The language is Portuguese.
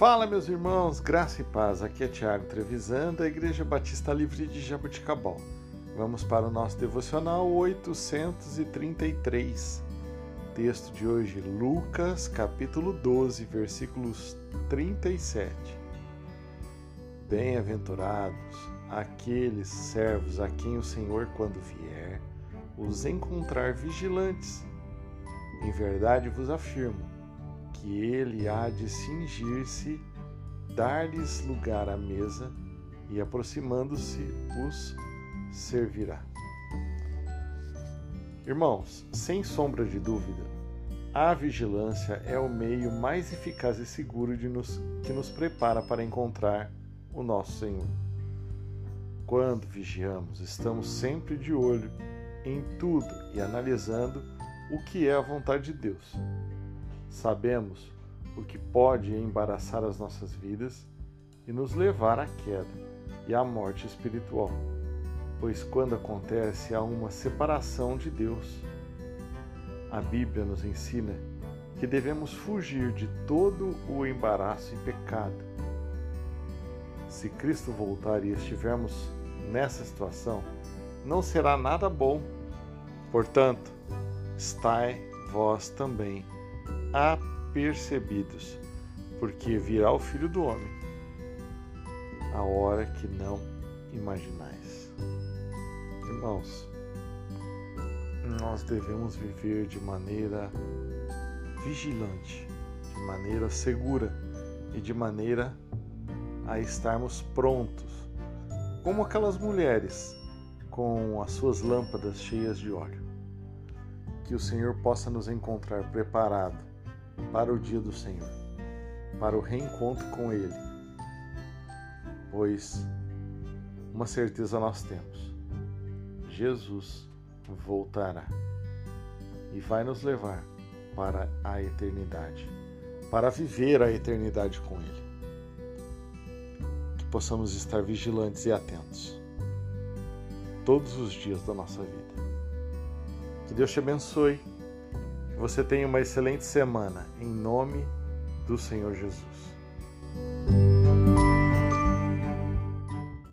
Fala, meus irmãos, graça e paz. Aqui é Tiago Trevisan, da Igreja Batista Livre de Jabuticabal. Vamos para o nosso devocional 833. Texto de hoje, Lucas, capítulo 12, versículos 37. Bem-aventurados aqueles servos a quem o Senhor, quando vier, os encontrar vigilantes. Em verdade vos afirmo que ele há de cingir-se, dar-lhes lugar à mesa e, aproximando-se, os servirá. Irmãos, sem sombra de dúvida, a vigilância é o meio mais eficaz e seguro de nos, que nos prepara para encontrar o nosso Senhor. Quando vigiamos, estamos sempre de olho em tudo e analisando o que é a vontade de Deus. Sabemos o que pode embaraçar as nossas vidas e nos levar à queda e à morte espiritual, pois quando acontece há uma separação de Deus. A Bíblia nos ensina que devemos fugir de todo o embaraço e pecado. Se Cristo voltar e estivermos nessa situação, não será nada bom. Portanto, estai vós também apercebidos, porque virá o Filho do Homem, a hora que não imaginais. Irmãos, nós devemos viver de maneira vigilante, de maneira segura e de maneira a estarmos prontos, como aquelas mulheres com as suas lâmpadas cheias de óleo que o Senhor possa nos encontrar preparado para o dia do Senhor, para o reencontro com Ele, pois uma certeza nós temos: Jesus voltará e vai nos levar para a eternidade, para viver a eternidade com Ele. Que possamos estar vigilantes e atentos todos os dias da nossa vida. Que Deus te abençoe. Você tenha uma excelente semana. Em nome do Senhor Jesus.